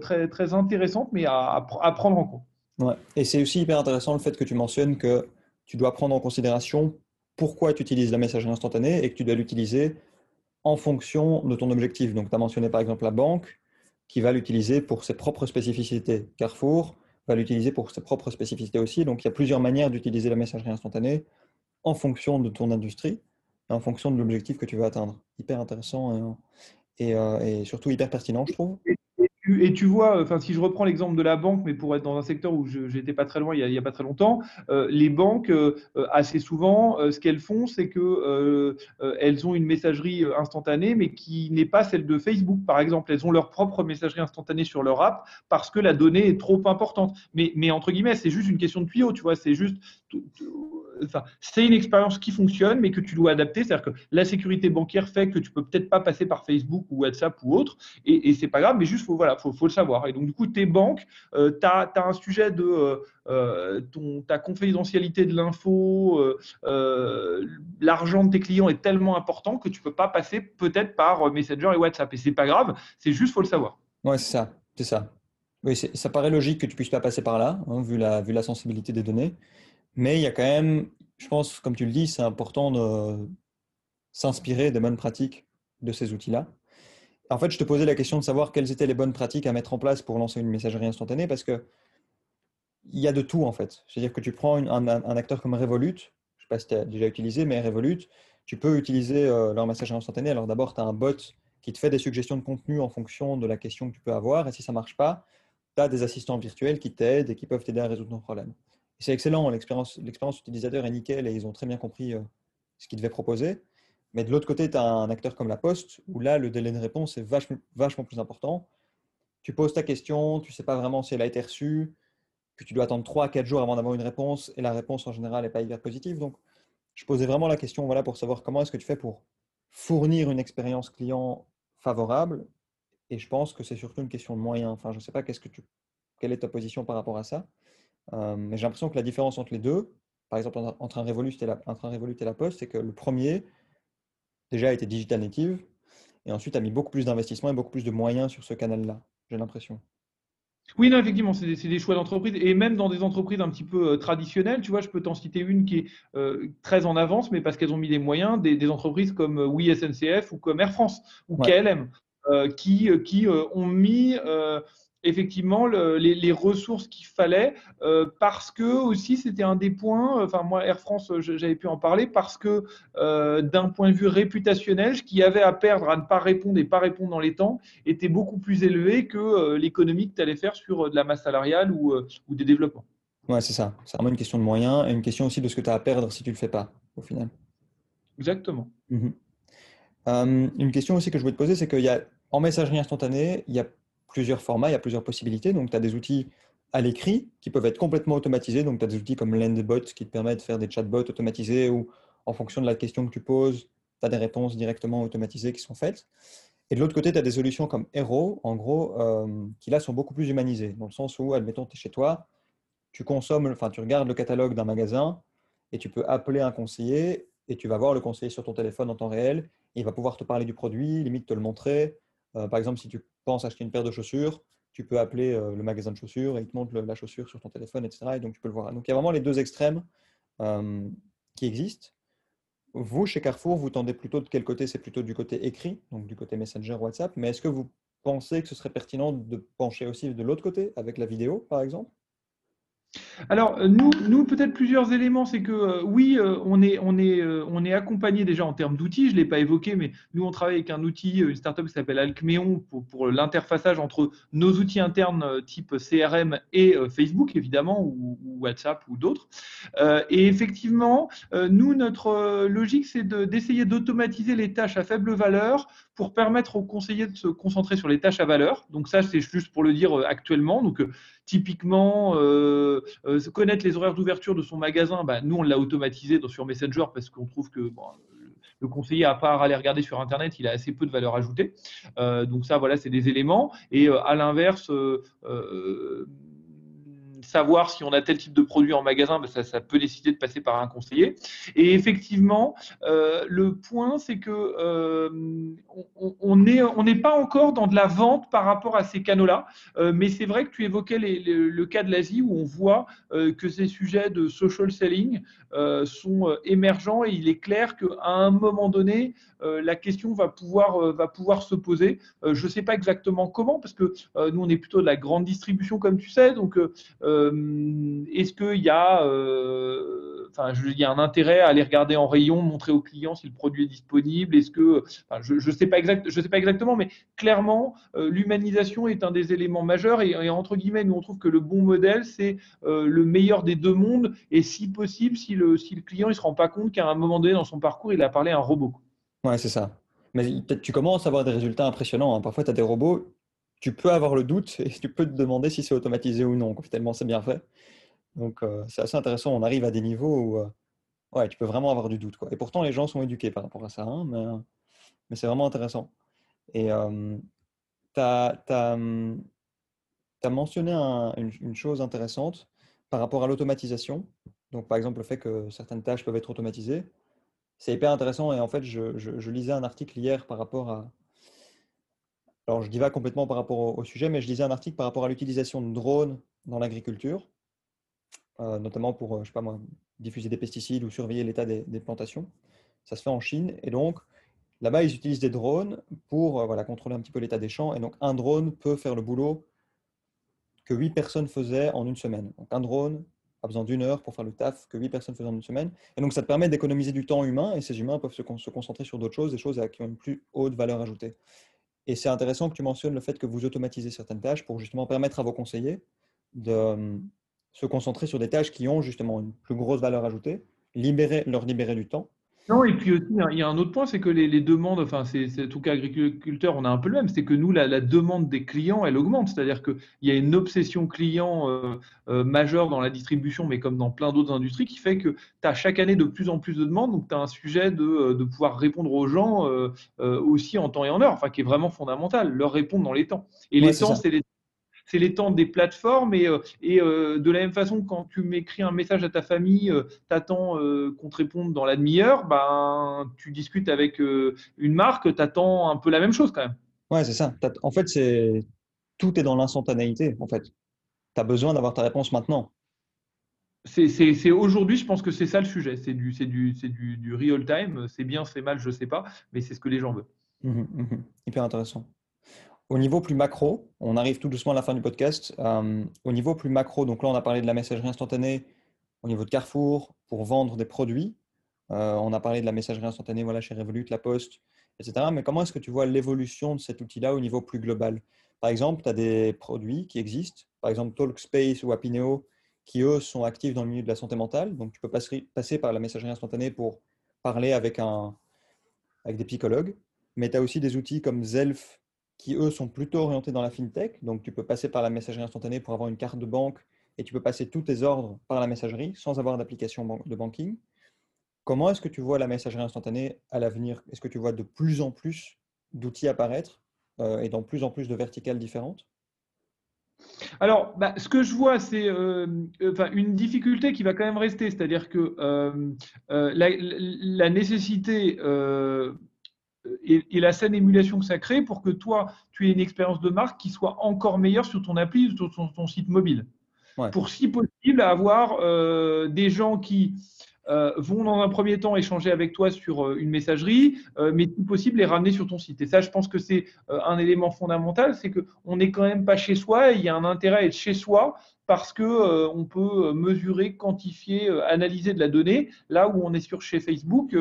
intéressante, mais à, à prendre en compte. Ouais. Et c'est aussi hyper intéressant le fait que tu mentionnes que tu dois prendre en considération pourquoi tu utilises la messagerie instantanée et que tu dois l'utiliser en fonction de ton objectif. Donc, tu as mentionné par exemple la banque qui va l'utiliser pour ses propres spécificités. Carrefour va l'utiliser pour ses propres spécificités aussi. Donc, il y a plusieurs manières d'utiliser la messagerie instantanée en fonction de ton industrie en fonction de l'objectif que tu veux atteindre. Hyper intéressant et, euh, et, surtout hyper pertinent, je trouve. Et, tu vois, enfin, si je reprends l'exemple de la banque, mais pour être dans un secteur où je n'étais pas très loin il n'y a, pas très longtemps, euh, les banques, euh, assez souvent, ce qu'elles font, c'est que elles ont une messagerie instantanée, mais qui n'est pas celle de Facebook, par exemple. Elles ont leur propre messagerie instantanée sur leur app parce que la donnée est trop importante. Mais, mais entre guillemets, c'est juste une question de tuyau, tu vois. C'est juste c'est une expérience qui fonctionne, mais que tu dois adapter. C'est-à-dire que la sécurité bancaire fait que tu peux peut-être pas passer par Facebook ou WhatsApp ou autre, et, et c'est pas grave, mais juste faut faut, le savoir. Et donc du coup, tes banques, euh, tu as, un sujet de euh, euh, ta confidentialité de l'info, l'argent de tes clients est tellement important que tu peux pas passer peut-être par Messenger et WhatsApp. Et c'est pas grave, c'est juste faut le savoir. Ouais, c'est ça, c'est ça. Oui, ça paraît logique que tu puisses pas passer par là, hein, vu la sensibilité des données. Mais il y a quand même, je pense, comme tu le dis, c'est important de s'inspirer des bonnes pratiques de ces outils-là. En fait, je te posais la question de savoir quelles étaient les bonnes pratiques à mettre en place pour lancer une messagerie instantanée parce que il y a de tout en fait. C'est-à-dire que tu prends un, acteur comme Revolut, je ne sais pas si tu as déjà utilisé, mais Revolut, tu peux utiliser euh, leur messagerie instantanée. Alors d'abord, tu as un bot qui te fait des suggestions de contenu en fonction de la question que tu peux avoir. Et si ça ne marche pas, tu as des assistants virtuels qui t'aident et qui peuvent t'aider à résoudre ton problème. C'est excellent, l'expérience utilisateur est nickel et ils ont très bien compris euh, ce qu'ils devaient proposer. Mais de l'autre côté, tu as un acteur comme la Poste, où là, le délai de réponse est vachement, plus important. Tu poses ta question, tu ne sais pas vraiment si elle a été reçue, puis tu dois attendre 3 à 4 jours avant d'avoir une réponse, et la réponse en général n'est pas hyper positive. Donc, je posais vraiment la question voilà, pour savoir comment est-ce que tu fais pour fournir une expérience client favorable. Et je pense que c'est surtout une question de moyens. Enfin, je ne sais pas qu'est-ce que quelle est ta position par rapport à ça? Euh, mais j'ai l'impression que la différence entre les deux, par exemple entre un Revolut et la, entre un Revolut et la Poste, c'est que le premier, déjà, était digital native, et ensuite a mis beaucoup plus d'investissement et beaucoup plus de moyens sur ce canal-là, j'ai l'impression. Oui, non, effectivement, c'est des, choix d'entreprise. Et même dans des entreprises un petit peu traditionnelles, tu vois, je peux t'en citer une qui est euh, très en avance, mais parce qu'elles ont mis des moyens, des, entreprises comme Oui SNCF ou comme Air France ou KLM, qui, qui ont mis effectivement les, ressources qu'il fallait euh, parce que aussi c'était un des points, enfin moi Air France j'avais pu en parler parce que euh, d'un point de vue réputationnel, ce qu'il y avait à perdre à ne pas répondre et pas répondre dans les temps était beaucoup plus élevé que euh, l'économie que tu allais faire sur de la masse salariale ou, ou des développements. Ouais, c'est ça. C'est vraiment une question de moyens et une question aussi de ce que tu as à perdre si tu ne le fais pas au final. Exactement. Mhm. une question aussi que je voulais te poser, c'est qu'il y a en messagerie instantanée, il y a plusieurs formats, il y a plusieurs possibilités. Donc, tu as des outils à l'écrit qui peuvent être complètement automatisés. Donc, tu as des outils comme Lendbot qui te permettent de faire des chatbots automatisés où, en fonction de la question que tu poses, tu as des réponses directement automatisées qui sont faites. Et de l'autre côté, tu as des solutions comme Hero, en gros, euh, qui là sont beaucoup plus humanisées, dans le sens où, admettons, tu es chez toi, tu consommes, enfin, tu regardes le catalogue d'un magasin et tu peux appeler un conseiller et tu vas voir le conseiller sur ton téléphone en temps réel. Il va pouvoir te parler du produit, limite te le montrer. Euh, par exemple, si tu penses acheter une paire de chaussures, tu peux appeler euh, le magasin de chaussures et il te montre la chaussure sur ton téléphone, etc. Et donc, tu peux le voir. Donc, il y a vraiment les deux extrêmes euh, qui existent. Vous, chez Carrefour, vous tendez plutôt de quel côté? C'est plutôt du côté écrit, donc du côté Messenger, WhatsApp. Mais est-ce que vous pensez que ce serait pertinent de pencher aussi de l'autre côté, avec la vidéo, par exemple? Alors, euh, nous, peut-être plusieurs éléments. C'est que euh, oui, euh, on est, accompagné déjà en termes d'outils. Je ne l'ai pas évoqué, mais nous, on travaille avec un outil, une startup qui s'appelle Alcméon pour, pour l'interfaçage entre nos outils internes type CRM et Facebook, évidemment, ou, WhatsApp ou d'autres. et effectivement, nous, notre logique, c'est d'essayer d'automatiser les tâches à faible valeur pour permettre aux conseillers de se concentrer sur les tâches à valeur. Donc ça, c'est juste pour le dire actuellement. Donc typiquement, euh, connaître les horaires d'ouverture de son magasin, bah, nous, on l'a automatisé sur Messenger parce qu'on trouve que le conseiller, à part aller regarder sur Internet, il a assez peu de valeur ajoutée. Euh, donc ça, voilà, c'est des éléments. Et euh, à l'inverse, savoir si on a tel type de produit en magasin, ben, ça, peut décider de passer par un conseiller. Et effectivement, euh, le point, c'est que euh, on n'est pas encore dans de la vente par rapport à ces canaux-là, euh, mais c'est vrai que tu évoquais le cas de l'Asie où on voit que ces sujets de social selling sont émergents et il est clair qu'à un moment donné, la question va pouvoir, se poser. je ne sais pas exactement comment, parce que nous, on est plutôt de la grande distribution, comme tu sais, est-ce qu'il y a euh, enfin, il y a un intérêt à aller regarder en rayon, montrer aux clients si le produit est disponible? Est-ce que, je ne sais, pas exact, je sais pas exactement, mais clairement, euh, l'humanisation est un des éléments majeurs et, entre guillemets, nous on trouve que le bon modèle, c'est le meilleur des deux mondes et si possible, si le, si le client ne se rend pas compte qu'à un moment donné dans son parcours, il a parlé à un robot. Ouais, c'est ça. Mais tu commences à avoir des résultats impressionnants. Hein. Parfois, tu as des robots, tu peux avoir le doute et tu peux te demander si c'est automatisé ou non, tellement c'est bien fait. Donc, euh, c'est assez intéressant. On arrive à des niveaux où euh, ouais, tu peux vraiment avoir du doute. Quoi. Et pourtant, les gens sont éduqués par rapport à ça, hein, mais, mais c'est vraiment intéressant. Et euh, tu as, as, mentionné une, chose intéressante par rapport à l'automatisation. Donc, par exemple, le fait que certaines tâches peuvent être automatisées. C'est hyper intéressant. Et en fait, je lisais un article hier par rapport à, alors, je divague complètement par rapport au, sujet, mais je lisais un article par rapport à l'utilisation de drones dans l'agriculture, euh, notamment pour, euh, je sais pas diffuser des pesticides ou surveiller l'état des, plantations. Ça se fait en Chine. Et donc, là-bas, ils utilisent des drones pour euh, contrôler un petit peu l'état des champs. Et donc, un drone peut faire le boulot que huit personnes faisaient en une semaine. Donc, un drone a besoin d'une heure pour faire le taf que huit personnes faisaient en une semaine. Et donc, ça te permet d'économiser du temps humain et ces humains peuvent se concentrer sur d'autres choses, des choses qui ont une plus haute valeur ajoutée. Et c'est intéressant que tu mentionnes le fait que vous automatisez certaines tâches pour justement permettre à vos conseillers de euh, se concentrer sur des tâches qui ont justement une plus grosse valeur ajoutée, libérer, leur libérer du temps non, et puis aussi, il y a un autre point, c'est que les, demandes, enfin, c'est tout cas agriculteur, on a un peu le même, c'est que nous, la, demande des clients, elle augmente. C'est-à-dire qu'il y a une obsession client euh, euh, majeure dans la distribution, mais comme dans plein d'autres industries, qui fait que tu as chaque année de plus en plus de demandes. Donc, tu as un sujet de, euh, de, pouvoir répondre aux gens aussi en temps et en heure, enfin, qui est vraiment fondamental, leur répondre dans les temps. Et les temps, c'est les c'est les temps des plateformes. Et, euh, et euh, de la même façon, quand tu m'écris un message à ta famille, euh, tu attends qu'on te réponde dans la demi-heure, ben, tu discutes avec une marque, tu attends un peu la même chose quand même. Ouais, c'est ça. En fait, c'est tout est dans l'instantanéité. En fait, tu as besoin d'avoir ta réponse maintenant. C'est aujourd'hui, je pense que c'est ça le sujet. C'est du, du, du, du real time. C'est bien, c'est mal, je ne sais pas, mais c'est ce que les gens veulent. Mmh mmh Hyper intéressant. Au niveau plus macro, on arrive tout doucement à la fin du podcast. au niveau plus macro, donc là, on a parlé de la messagerie instantanée au niveau de Carrefour pour vendre des produits. on a parlé de la messagerie instantanée voilà, chez Revolut, La Poste, etc. Mais comment est-ce que tu vois l'évolution de cet outil-là au niveau plus global? Par exemple, tu as des produits qui existent, par exemple Talkspace ou Apineo, qui eux sont actifs dans le milieu de la santé mentale. Donc tu peux passer, par la messagerie instantanée pour parler avec, un, avec des psychologues. Mais tu as aussi des outils comme Zelf qui eux sont plutôt orientés dans la fintech. Donc tu peux passer par la messagerie instantanée pour avoir une carte de banque et tu peux passer tous tes ordres par la messagerie sans avoir d'application de banking. Comment est-ce que tu vois la messagerie instantanée à l'avenir? Est-ce que tu vois de plus en plus d'outils apparaître euh, et dans plus en plus de verticales différentes? Alors, bah, ce que je vois, c'est euh, une difficulté qui va quand même rester, c'est-à-dire que euh, la, nécessité et, la saine émulation que ça crée pour que toi, tu aies une expérience de marque qui soit encore meilleure sur ton appli ou sur ton, site mobile. Pour si possible avoir des gens qui euh, vont dans un premier temps échanger avec toi sur euh, une messagerie, euh, mais tout possible les ramener sur ton site. Et ça, je pense que c'est un élément fondamental, c'est qu'on n'est quand même pas chez soi, et il y a un intérêt à être chez soi parce que on peut mesurer, quantifier, analyser de la donnée. Là où on est sur chez Facebook,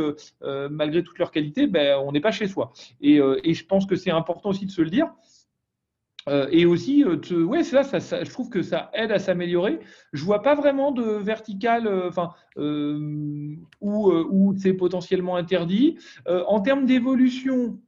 malgré toute leur qualité, ben, on n'est pas chez soi. Et je pense que c'est important aussi de se le dire. Euh, et aussi, euh, ouais, ça, ça, je trouve que ça aide à s'améliorer. Je vois pas vraiment de vertical, euh, enfin, où, où c'est potentiellement interdit. en termes d'évolution,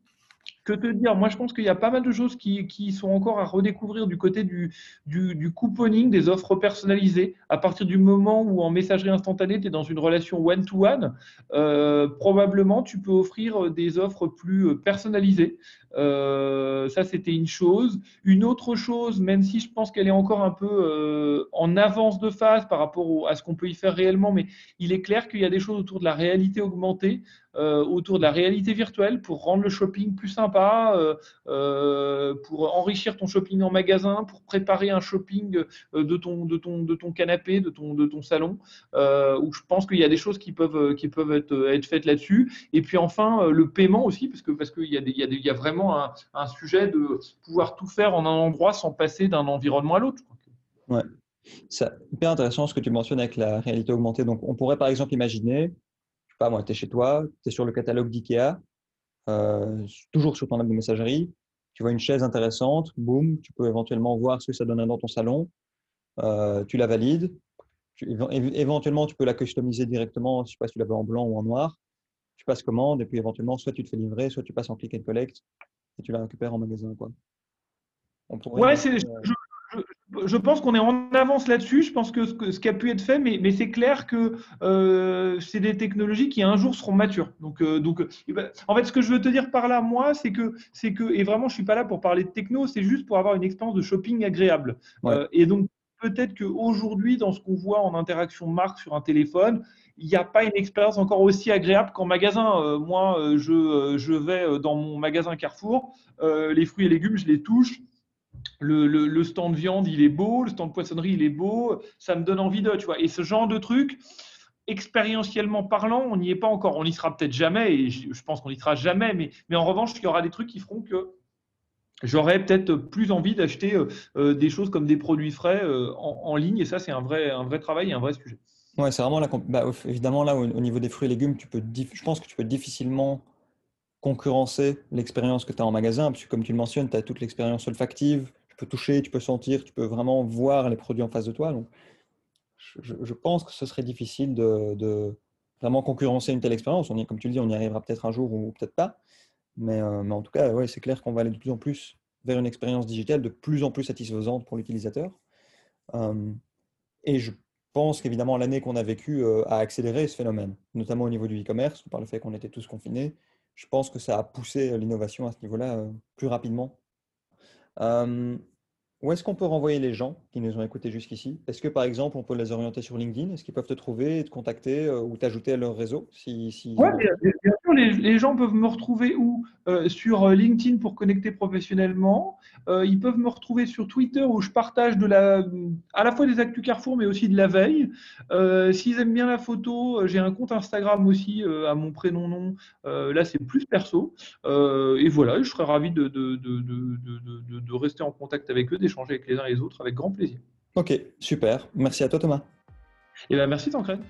que te dire Moi, je pense qu'il y a pas mal de choses qui, sont encore à redécouvrir du côté du, couponing, des offres personnalisées. À partir du moment où en messagerie instantanée, tu es dans une relation one-to-one, euh, probablement tu peux offrir des offres plus personnalisées. Euh, ça, c'était une chose. Une autre chose, même si je pense qu'elle est encore un peu euh, en avance de phase par rapport à ce qu'on peut y faire réellement, mais il est clair qu'il y a des choses autour de la réalité augmentée. Euh, autour de la réalité virtuelle pour rendre le shopping plus sympa, euh, euh, pour enrichir ton shopping en magasin, pour préparer un shopping de ton, de ton, de ton canapé, de ton, de ton salon, où je pense qu'il y a des choses qui peuvent, qui peuvent être, faites là-dessus. Et puis enfin, le paiement aussi, parce que parce qu'il y, a y, y a vraiment un, un, sujet de pouvoir tout faire en un endroit sans passer d'un environnement à l'autre. Ouais. C'est hyper intéressant ce que tu mentionnes avec la réalité augmentée. Donc, on pourrait par exemple imaginer pas moi, tu es chez toi, tu es sur le catalogue d'IKEA, euh, toujours sur ton app de messagerie, tu vois une chaise intéressante, boum, tu peux éventuellement voir ce que ça donne dans ton salon, euh, tu la valides, éventuellement tu peux la customiser directement, je sais pas si tu la veux en blanc ou en noir, tu passes commande et puis éventuellement soit tu te fais livrer, soit tu passes en click and collect et tu la récupères en magasin. Quoi. ouais, c'est, je pense qu'on est en avance là-dessus. Je pense que ce, qui a pu être fait, mais, c'est clair que euh, c'est des technologies qui un jour seront matures. Donc, euh, donc, eh ben, en fait, ce que je veux te dire par là, moi, c'est que, c'est que, et vraiment, je suis pas là pour parler de techno, c'est juste pour avoir une expérience de shopping agréable. Euh, et donc, peut-être qu'aujourd'hui, dans ce qu'on voit en interaction marque sur un téléphone, il n'y a pas une expérience encore aussi agréable qu'en magasin. moi, je, je, vais dans mon magasin Carrefour, les fruits et légumes, je les touche le, le, stand viande, il est beau, le stand poissonnerie, il est beau, ça me donne envie de, tu vois. Et ce genre de truc, expérientiellement parlant, on n'y est pas encore. On n'y sera peut-être jamais, et je pense qu'on n'y sera jamais, mais, mais en revanche, il y aura des trucs qui feront que j'aurais peut-être plus envie d'acheter euh, euh, des choses comme des produits frais euh, en, ligne, et ça, c'est un vrai, un vrai travail et un vrai sujet. Ouais, c'est vraiment la. Bah, évidemment, là, au, niveau des fruits et légumes, tu peux, je pense que tu peux difficilement concurrencer l'expérience que tu as en magasin, puisque comme tu le mentionnes, tu as toute l'expérience olfactive, tu peux toucher, tu peux sentir, tu peux vraiment voir les produits en face de toi. Donc, je, pense que ce serait difficile de, vraiment concurrencer une telle expérience. On y, comme tu le dis, on y arrivera peut-être un jour ou peut-être pas. Mais, euh, mais, en tout cas, ouais, c'est clair qu'on va aller de plus en plus vers une expérience digitale de plus en plus satisfaisante pour l'utilisateur. Euh, et je pense qu'évidemment, l'année qu'on a vécue euh, a accéléré ce phénomène, notamment au niveau du e-commerce, par le fait qu'on était tous confinés. Je pense que ça a poussé l'innovation à ce niveau-là plus rapidement. Euh, où est-ce qu'on peut renvoyer les gens qui nous ont écoutés jusqu'ici? Est-ce que par exemple on peut les orienter sur LinkedIn? Est-ce qu'ils peuvent te trouver, te contacter euh, ou t'ajouter à leur réseau Oui, bien, les, gens peuvent me retrouver où? Euh, Sur euh, LinkedIn pour connecter professionnellement. Euh, ils peuvent me retrouver sur Twitter où je partage de la, à la fois des actus Carrefour, mais aussi de la veille. S'ils aiment bien la photo, j'ai un compte Instagram aussi à mon prénom nom. là, c'est plus perso. et voilà, je serais ravi de, de, de, de rester en contact avec eux, d'échanger avec les uns et les autres avec grand plaisir. Ok, super. Merci à toi, Thomas. Et eh ben, merci, Tancred.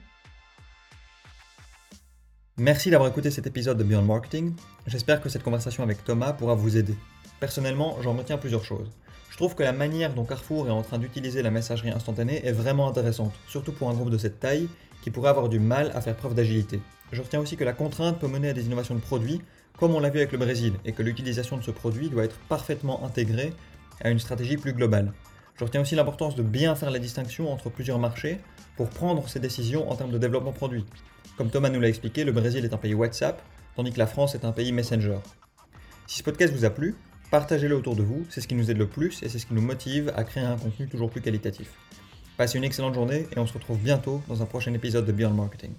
Merci d'avoir écouté cet épisode de Beyond Marketing. J'espère que cette conversation avec Thomas pourra vous aider. Personnellement, j'en retiens plusieurs choses. Je trouve que la manière dont Carrefour est en train d'utiliser la messagerie instantanée est vraiment intéressante, surtout pour un groupe de cette taille qui pourrait avoir du mal à faire preuve d'agilité. Je retiens aussi que la contrainte peut mener à des innovations de produits, comme on l'a vu avec le Brésil, et que l'utilisation de ce produit doit être parfaitement intégrée à une stratégie plus globale. Je retiens aussi l'importance de bien faire la distinction entre plusieurs marchés pour prendre ses décisions en termes de développement produit. Comme Thomas nous l'a expliqué, le Brésil est un pays WhatsApp, tandis que la France est un pays Messenger. Si ce podcast vous a plu, partagez-le autour de vous, c'est ce qui nous aide le plus et c'est ce qui nous motive à créer un contenu toujours plus qualitatif. Passez une excellente journée et on se retrouve bientôt dans un prochain épisode de Beyond Marketing.